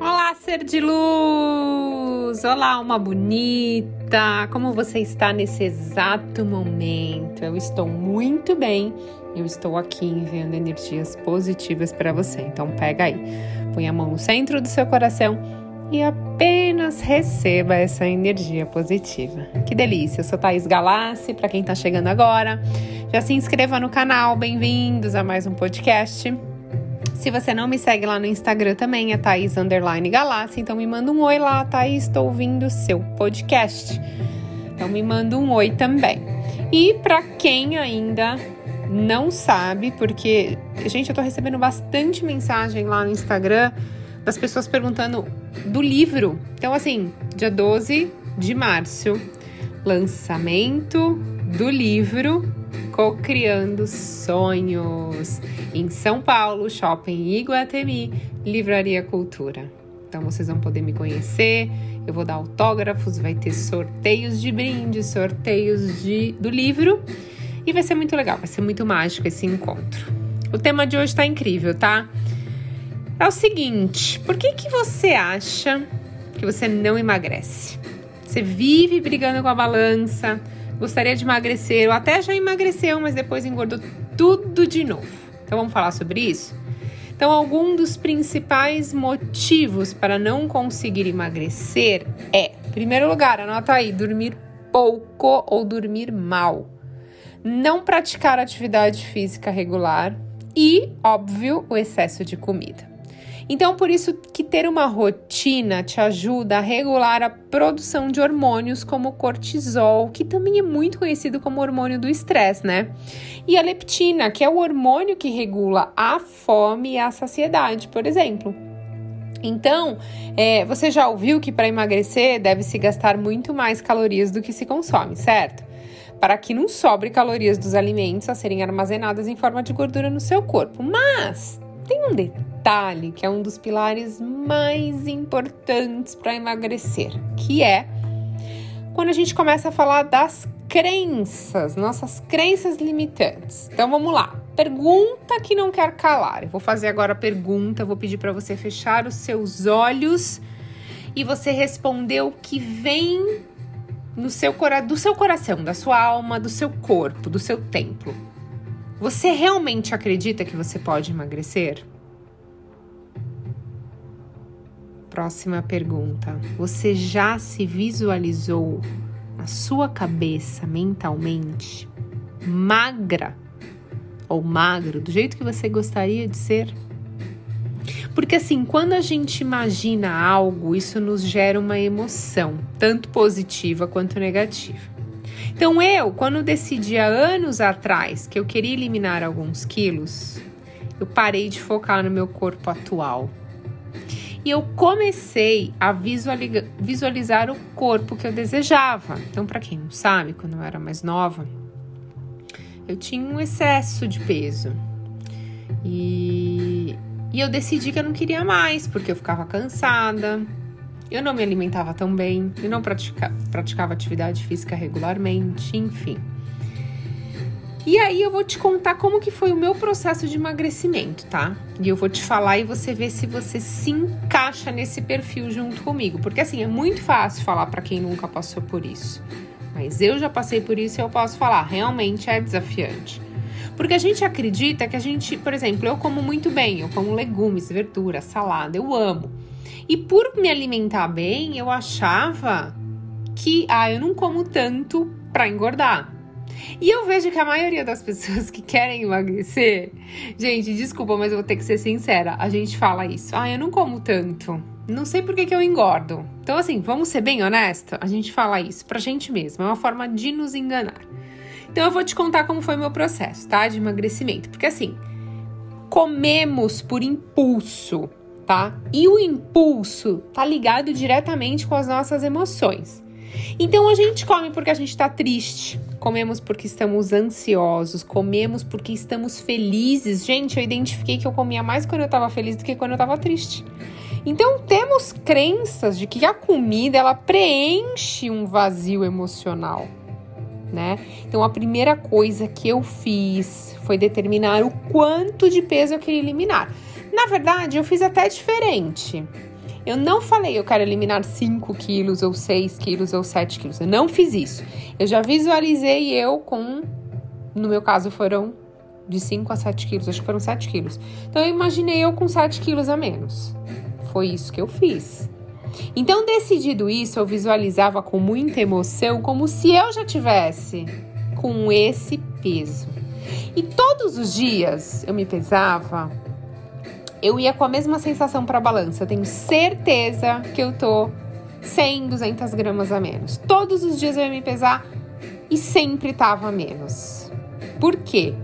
Olá, ser de luz! Olá, uma bonita! Como você está nesse exato momento? Eu estou muito bem. Eu estou aqui enviando energias positivas para você. Então pega aí, põe a mão no centro do seu coração e apenas receba essa energia positiva. Que delícia! Eu sou Thaís Galassi, para quem está chegando agora. Já se inscreva no canal, bem-vindos a mais um podcast. Se você não me segue lá no Instagram também, é Thaís Underline Galassi, então me manda um oi lá, Thaís, estou ouvindo o seu podcast. Então me manda um oi também. E para quem ainda não sabe, porque, gente, eu tô recebendo bastante mensagem lá no Instagram das pessoas perguntando do livro. Então, assim, dia 12 de março, lançamento do livro Co-Criando Sonhos, em São Paulo, Shopping Iguatemi, Livraria Cultura. Então vocês vão poder me conhecer, eu vou dar autógrafos, vai ter sorteios de brindes, sorteios de, do livro e vai ser muito legal, vai ser muito mágico esse encontro. O tema de hoje tá incrível, tá? É o seguinte, por que que você acha que você não emagrece? Você vive brigando com a balança, gostaria de emagrecer, ou até já emagreceu, mas depois engordou tudo de novo. Então vamos falar sobre isso? Então, algum dos principais motivos para não conseguir emagrecer é, em primeiro lugar, anota aí, dormir pouco ou dormir mal, não praticar atividade física regular e, óbvio, o excesso de comida. Então, por isso que ter uma rotina te ajuda a regular a produção de hormônios como cortisol, que também é muito conhecido como hormônio do estresse, né? E a leptina, que é o hormônio que regula a fome e a saciedade, por exemplo. Então, é, você já ouviu que para emagrecer deve se gastar muito mais calorias do que se consome, certo? Para que não sobre calorias dos alimentos a serem armazenadas em forma de gordura no seu corpo. Mas tem um detalhe que é um dos pilares mais importantes para emagrecer, que é quando a gente começa a falar das crenças, nossas crenças limitantes. Então vamos lá. Pergunta que não quer calar. Eu vou fazer agora a pergunta, vou pedir para você fechar os seus olhos e você responder o que vem no seu do seu coração, da sua alma, do seu corpo, do seu templo. Você realmente acredita que você pode emagrecer? Próxima pergunta. Você já se visualizou na sua cabeça mentalmente magra ou magro, do jeito que você gostaria de ser? Porque assim, quando a gente imagina algo, isso nos gera uma emoção, tanto positiva quanto negativa. Então eu, quando decidi há anos atrás que eu queria eliminar alguns quilos, eu parei de focar no meu corpo atual. E eu comecei a visualizar o corpo que eu desejava. Então, para quem não sabe, quando eu era mais nova, eu tinha um excesso de peso. E, e eu decidi que eu não queria mais, porque eu ficava cansada, eu não me alimentava tão bem, eu não pratica, praticava atividade física regularmente, enfim. E aí eu vou te contar como que foi o meu processo de emagrecimento, tá? E eu vou te falar e você vê se você se encaixa nesse perfil junto comigo, porque assim é muito fácil falar para quem nunca passou por isso. Mas eu já passei por isso e eu posso falar, realmente é desafiante. Porque a gente acredita que a gente, por exemplo, eu como muito bem, eu como legumes, verduras, salada, eu amo. E por me alimentar bem, eu achava que, ah, eu não como tanto para engordar. E eu vejo que a maioria das pessoas que querem emagrecer, gente, desculpa, mas eu vou ter que ser sincera, a gente fala isso. Ah, eu não como tanto. Não sei por que, que eu engordo. Então, assim, vamos ser bem honesto? A gente fala isso pra gente mesmo. É uma forma de nos enganar. Então, eu vou te contar como foi meu processo, tá? De emagrecimento. Porque, assim, comemos por impulso tá? E o impulso tá ligado diretamente com as nossas emoções. Então a gente come porque a gente está triste, comemos porque estamos ansiosos, comemos porque estamos felizes. Gente, eu identifiquei que eu comia mais quando eu estava feliz do que quando eu estava triste. Então temos crenças de que a comida ela preenche um vazio emocional, né? Então a primeira coisa que eu fiz foi determinar o quanto de peso eu queria eliminar. Na verdade, eu fiz até diferente. Eu não falei eu quero eliminar 5 quilos, ou 6 quilos, ou 7 quilos. Eu não fiz isso. Eu já visualizei eu com, no meu caso, foram de 5 a 7 quilos, acho que foram 7 quilos. Então eu imaginei eu com 7 quilos a menos. Foi isso que eu fiz. Então, decidido isso, eu visualizava com muita emoção como se eu já tivesse com esse peso. E todos os dias eu me pesava, eu ia com a mesma sensação para a balança. Eu tenho certeza que eu tô 100, 200 gramas a menos. Todos os dias eu ia me pesar e sempre tava a menos. Por quê?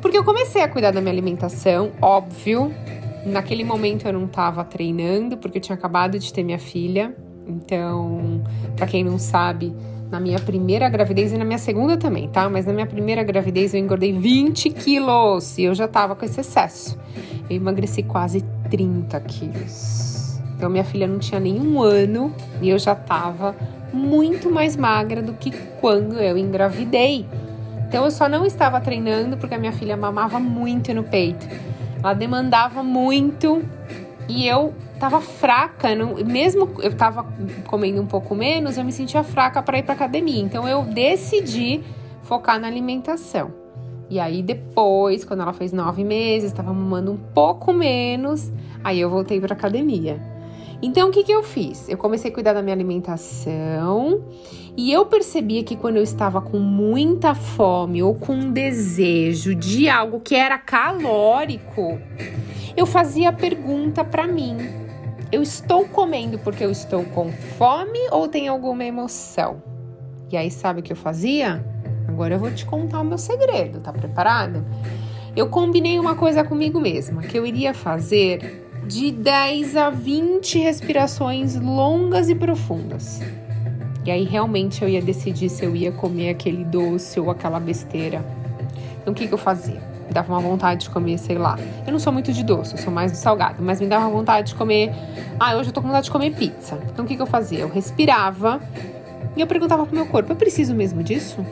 Porque eu comecei a cuidar da minha alimentação, óbvio, Naquele momento eu não estava treinando porque eu tinha acabado de ter minha filha. Então, para quem não sabe, na minha primeira gravidez e na minha segunda também, tá? Mas na minha primeira gravidez eu engordei 20 quilos e eu já tava com esse excesso. Eu emagreci quase 30 quilos. Então, minha filha não tinha nenhum ano e eu já tava muito mais magra do que quando eu engravidei. Então, eu só não estava treinando porque a minha filha mamava muito no peito. Ela demandava muito e eu tava fraca, não, mesmo eu tava comendo um pouco menos, eu me sentia fraca para ir para academia. Então eu decidi focar na alimentação. E aí depois, quando ela fez nove meses, estava mamando um pouco menos, aí eu voltei para academia. Então o que, que eu fiz? Eu comecei a cuidar da minha alimentação e eu percebia que quando eu estava com muita fome ou com um desejo de algo que era calórico, eu fazia a pergunta para mim: eu estou comendo porque eu estou com fome ou tem alguma emoção? E aí, sabe o que eu fazia? Agora eu vou te contar o meu segredo, tá preparado? Eu combinei uma coisa comigo mesma, que eu iria fazer de 10 a 20 respirações longas e profundas. E aí realmente eu ia decidir se eu ia comer aquele doce ou aquela besteira. Então o que, que eu fazia? Me dava uma vontade de comer, sei lá. Eu não sou muito de doce, eu sou mais do salgado, mas me dava vontade de comer. Ah, hoje eu tô com vontade de comer pizza. Então o que, que eu fazia? Eu respirava e eu perguntava pro meu corpo: eu preciso mesmo disso?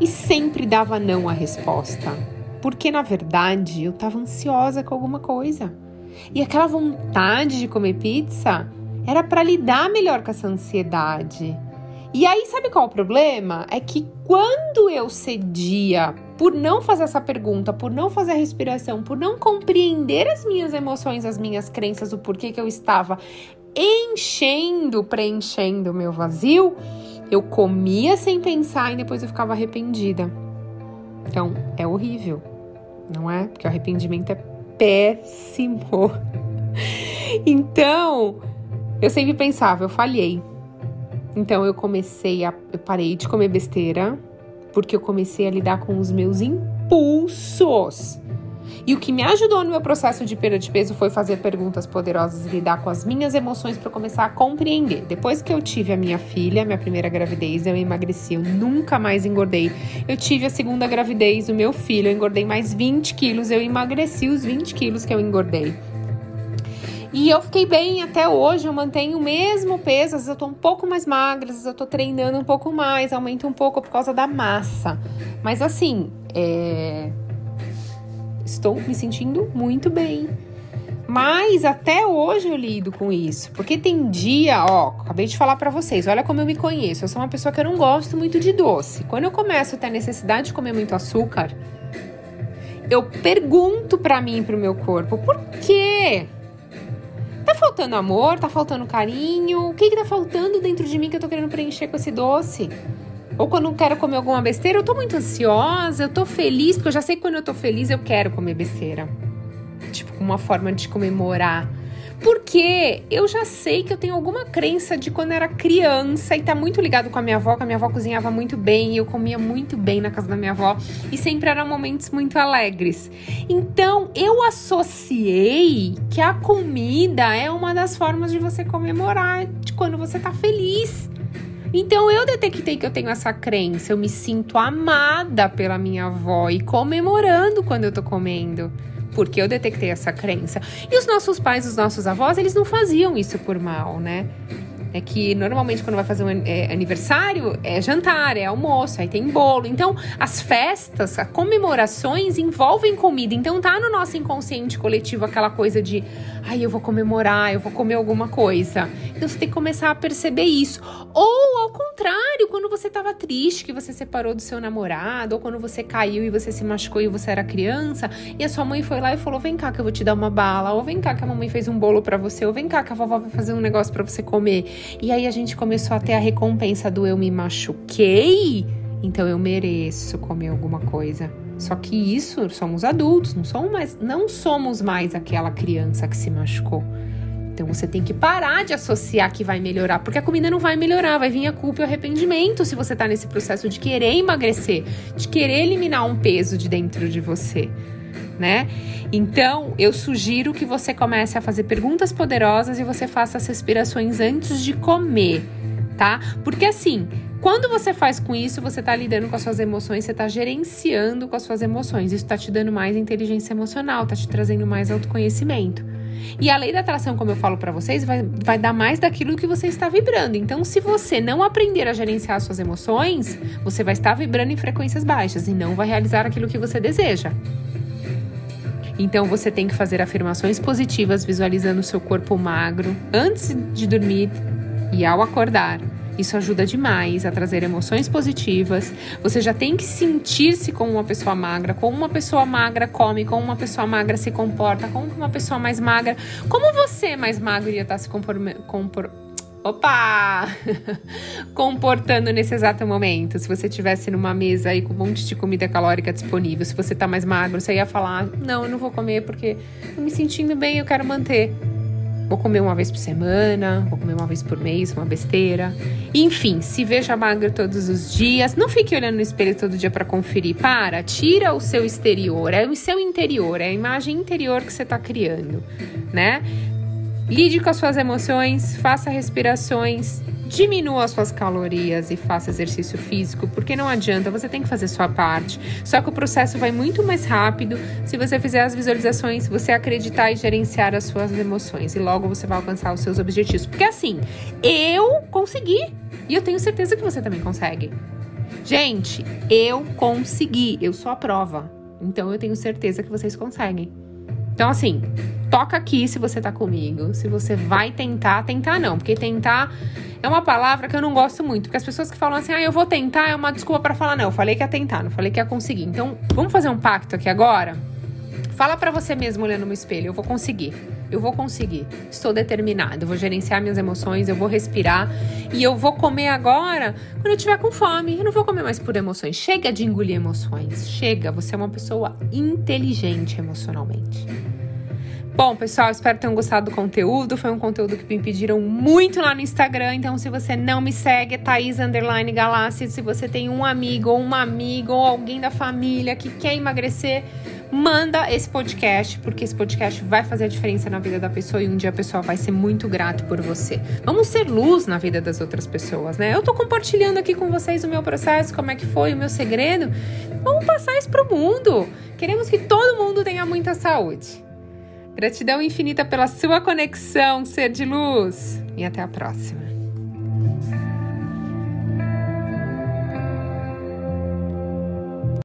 E sempre dava não a resposta. Porque na verdade eu tava ansiosa com alguma coisa. E aquela vontade de comer pizza era para lidar melhor com essa ansiedade. E aí, sabe qual é o problema? É que quando eu cedia por não fazer essa pergunta, por não fazer a respiração, por não compreender as minhas emoções, as minhas crenças, o porquê que eu estava enchendo, preenchendo o meu vazio, eu comia sem pensar e depois eu ficava arrependida. Então, é horrível, não é? Porque o arrependimento é péssimo. Então, eu sempre pensava, eu falhei. Então eu comecei a. Eu parei de comer besteira, porque eu comecei a lidar com os meus impulsos. E o que me ajudou no meu processo de perda de peso foi fazer perguntas poderosas e lidar com as minhas emoções para começar a compreender. Depois que eu tive a minha filha, minha primeira gravidez, eu emagreci, eu nunca mais engordei. Eu tive a segunda gravidez, o meu filho, eu engordei mais 20 quilos, eu emagreci os 20 quilos que eu engordei. E eu fiquei bem até hoje, eu mantenho o mesmo peso, às vezes eu tô um pouco mais magra, às vezes eu tô treinando um pouco mais, aumento um pouco por causa da massa. Mas assim, é... estou me sentindo muito bem. Mas até hoje eu lido com isso, porque tem dia, ó, acabei de falar para vocês, olha como eu me conheço. Eu sou uma pessoa que eu não gosto muito de doce. Quando eu começo a ter necessidade de comer muito açúcar, eu pergunto para mim e pro meu corpo, por quê? Tá faltando amor? Tá faltando carinho? O que que tá faltando dentro de mim que eu tô querendo preencher com esse doce? Ou quando eu quero comer alguma besteira, eu tô muito ansiosa, eu tô feliz, porque eu já sei que quando eu tô feliz eu quero comer besteira. Tipo, uma forma de comemorar porque eu já sei que eu tenho alguma crença de quando era criança e tá muito ligado com a minha avó, que a minha avó cozinhava muito bem e eu comia muito bem na casa da minha avó e sempre eram momentos muito alegres. Então eu associei que a comida é uma das formas de você comemorar de quando você tá feliz. Então eu detectei que eu tenho essa crença, eu me sinto amada pela minha avó e comemorando quando eu tô comendo porque eu detectei essa crença. E os nossos pais, os nossos avós, eles não faziam isso por mal, né? É que normalmente quando vai fazer um é, aniversário é jantar, é almoço, aí tem bolo. Então, as festas, as comemorações envolvem comida. Então, tá no nosso inconsciente coletivo aquela coisa de, ai, eu vou comemorar, eu vou comer alguma coisa. Então, você tem que começar a perceber isso. Ou ao contrário, quando você tava triste, que você separou do seu namorado, ou quando você caiu e você se machucou e você era criança, e a sua mãe foi lá e falou: "Vem cá que eu vou te dar uma bala", ou "Vem cá que a mamãe fez um bolo para você", ou "Vem cá que a vovó vai fazer um negócio para você comer". E aí a gente começou a ter a recompensa do eu me machuquei, então eu mereço comer alguma coisa. Só que isso somos adultos, não somos mais, não somos mais aquela criança que se machucou. Então você tem que parar de associar que vai melhorar, porque a comida não vai melhorar, vai vir a culpa e o arrependimento se você tá nesse processo de querer emagrecer, de querer eliminar um peso de dentro de você né? Então, eu sugiro que você comece a fazer perguntas poderosas e você faça as respirações antes de comer, tá? Porque assim, quando você faz com isso, você está lidando com as suas emoções, você está gerenciando com as suas emoções. Isso está te dando mais inteligência emocional, está te trazendo mais autoconhecimento. E a lei da atração, como eu falo para vocês, vai, vai dar mais daquilo que você está vibrando. Então, se você não aprender a gerenciar as suas emoções, você vai estar vibrando em frequências baixas e não vai realizar aquilo que você deseja. Então você tem que fazer afirmações positivas visualizando o seu corpo magro antes de dormir e ao acordar. Isso ajuda demais a trazer emoções positivas. Você já tem que sentir-se como uma pessoa magra, como uma pessoa magra come, como uma pessoa magra se comporta, como uma pessoa mais magra. Como você mais magro iria estar se comportando opa, comportando nesse exato momento. Se você estivesse numa mesa aí com um monte de comida calórica disponível, se você tá mais magro, você ia falar: Não, eu não vou comer porque eu me sentindo bem, eu quero manter. Vou comer uma vez por semana, vou comer uma vez por mês, uma besteira. Enfim, se veja magro todos os dias. Não fique olhando no espelho todo dia para conferir. Para, tira o seu exterior, é o seu interior, é a imagem interior que você está criando, né? Lide com as suas emoções, faça respirações, diminua as suas calorias e faça exercício físico, porque não adianta, você tem que fazer sua parte. Só que o processo vai muito mais rápido se você fizer as visualizações, você acreditar e gerenciar as suas emoções e logo você vai alcançar os seus objetivos. Porque assim, eu consegui e eu tenho certeza que você também consegue. Gente, eu consegui, eu sou a prova. Então eu tenho certeza que vocês conseguem. Então assim, toca aqui se você tá comigo. Se você vai tentar, tentar não, porque tentar é uma palavra que eu não gosto muito, porque as pessoas que falam assim, ah, eu vou tentar, é uma desculpa para falar, não, eu falei que ia tentar, não falei que ia conseguir. Então, vamos fazer um pacto aqui agora? Fala para você mesmo olhando no espelho, eu vou conseguir. Eu vou conseguir. Estou determinado. Eu vou gerenciar minhas emoções, eu vou respirar e eu vou comer agora quando eu tiver com fome. Eu não vou comer mais por emoções. Chega de engolir emoções. Chega, você é uma pessoa inteligente emocionalmente. Bom, pessoal, espero que tenham gostado do conteúdo. Foi um conteúdo que me pediram muito lá no Instagram. Então, se você não me segue, é Thaís Underline Galácia. Se você tem um amigo ou uma amiga ou alguém da família que quer emagrecer, manda esse podcast, porque esse podcast vai fazer a diferença na vida da pessoa e um dia a pessoa vai ser muito grato por você. Vamos ser luz na vida das outras pessoas, né? Eu tô compartilhando aqui com vocês o meu processo, como é que foi, o meu segredo. Vamos passar isso pro mundo. Queremos que todo mundo tenha muita saúde. Gratidão infinita pela sua conexão, ser de luz. E até a próxima.